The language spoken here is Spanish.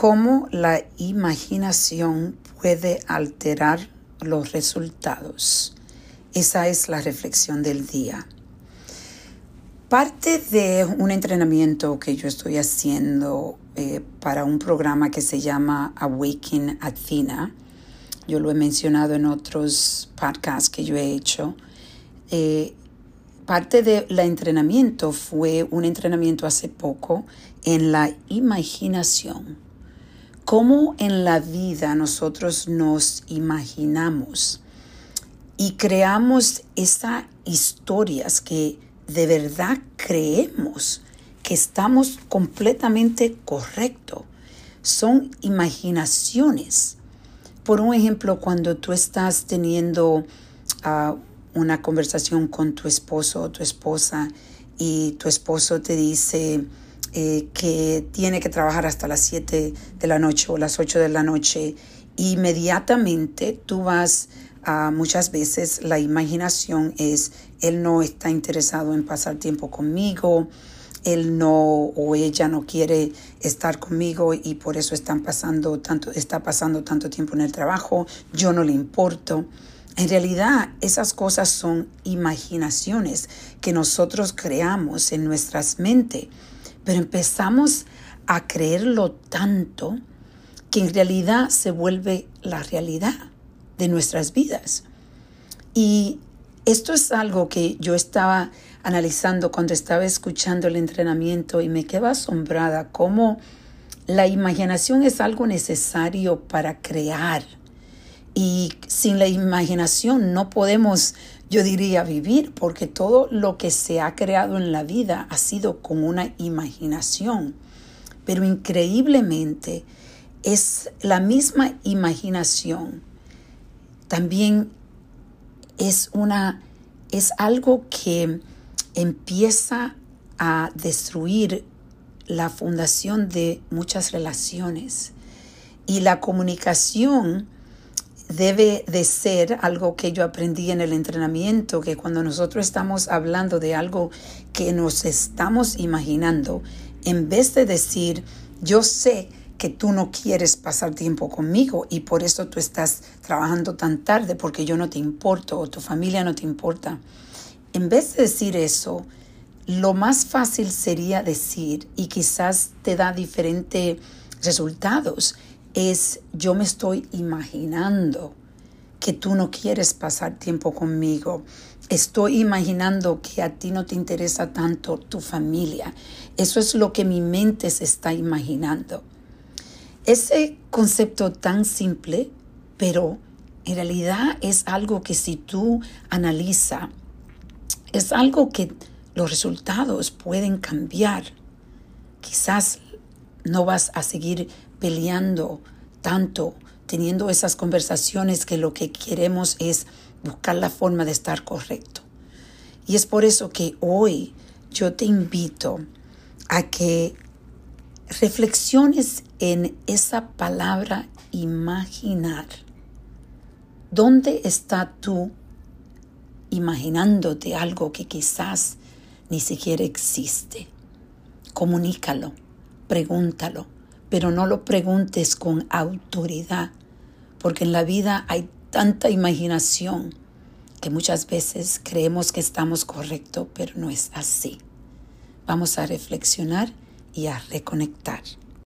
cómo la imaginación puede alterar los resultados. Esa es la reflexión del día. Parte de un entrenamiento que yo estoy haciendo eh, para un programa que se llama Awaken Athena, yo lo he mencionado en otros podcasts que yo he hecho, eh, parte del entrenamiento fue un entrenamiento hace poco en la imaginación. Cómo en la vida nosotros nos imaginamos y creamos esas historias que de verdad creemos que estamos completamente correctos. Son imaginaciones. Por un ejemplo, cuando tú estás teniendo uh, una conversación con tu esposo o tu esposa y tu esposo te dice eh, que tiene que trabajar hasta las 7 de la noche o las 8 de la noche, inmediatamente tú vas a muchas veces la imaginación es él no está interesado en pasar tiempo conmigo, él no o ella no quiere estar conmigo y por eso están pasando tanto, está pasando tanto tiempo en el trabajo, yo no le importo. En realidad, esas cosas son imaginaciones que nosotros creamos en nuestras mentes, pero empezamos a creerlo tanto que en realidad se vuelve la realidad de nuestras vidas. Y esto es algo que yo estaba analizando cuando estaba escuchando el entrenamiento y me quedaba asombrada cómo la imaginación es algo necesario para crear y sin la imaginación no podemos, yo diría, vivir, porque todo lo que se ha creado en la vida ha sido con una imaginación. Pero increíblemente es la misma imaginación. También es una es algo que empieza a destruir la fundación de muchas relaciones. Y la comunicación debe de ser algo que yo aprendí en el entrenamiento, que cuando nosotros estamos hablando de algo que nos estamos imaginando, en vez de decir, yo sé que tú no quieres pasar tiempo conmigo y por eso tú estás trabajando tan tarde porque yo no te importo o tu familia no te importa. En vez de decir eso, lo más fácil sería decir, y quizás te da diferentes resultados, es yo me estoy imaginando que tú no quieres pasar tiempo conmigo. Estoy imaginando que a ti no te interesa tanto tu familia. Eso es lo que mi mente se está imaginando. Ese concepto tan simple, pero en realidad es algo que si tú analizas, es algo que los resultados pueden cambiar. Quizás no vas a seguir peleando tanto, teniendo esas conversaciones que lo que queremos es buscar la forma de estar correcto. Y es por eso que hoy yo te invito a que reflexiones en esa palabra imaginar. ¿Dónde está tú imaginándote algo que quizás ni siquiera existe? Comunícalo, pregúntalo pero no lo preguntes con autoridad, porque en la vida hay tanta imaginación que muchas veces creemos que estamos correctos, pero no es así. Vamos a reflexionar y a reconectar.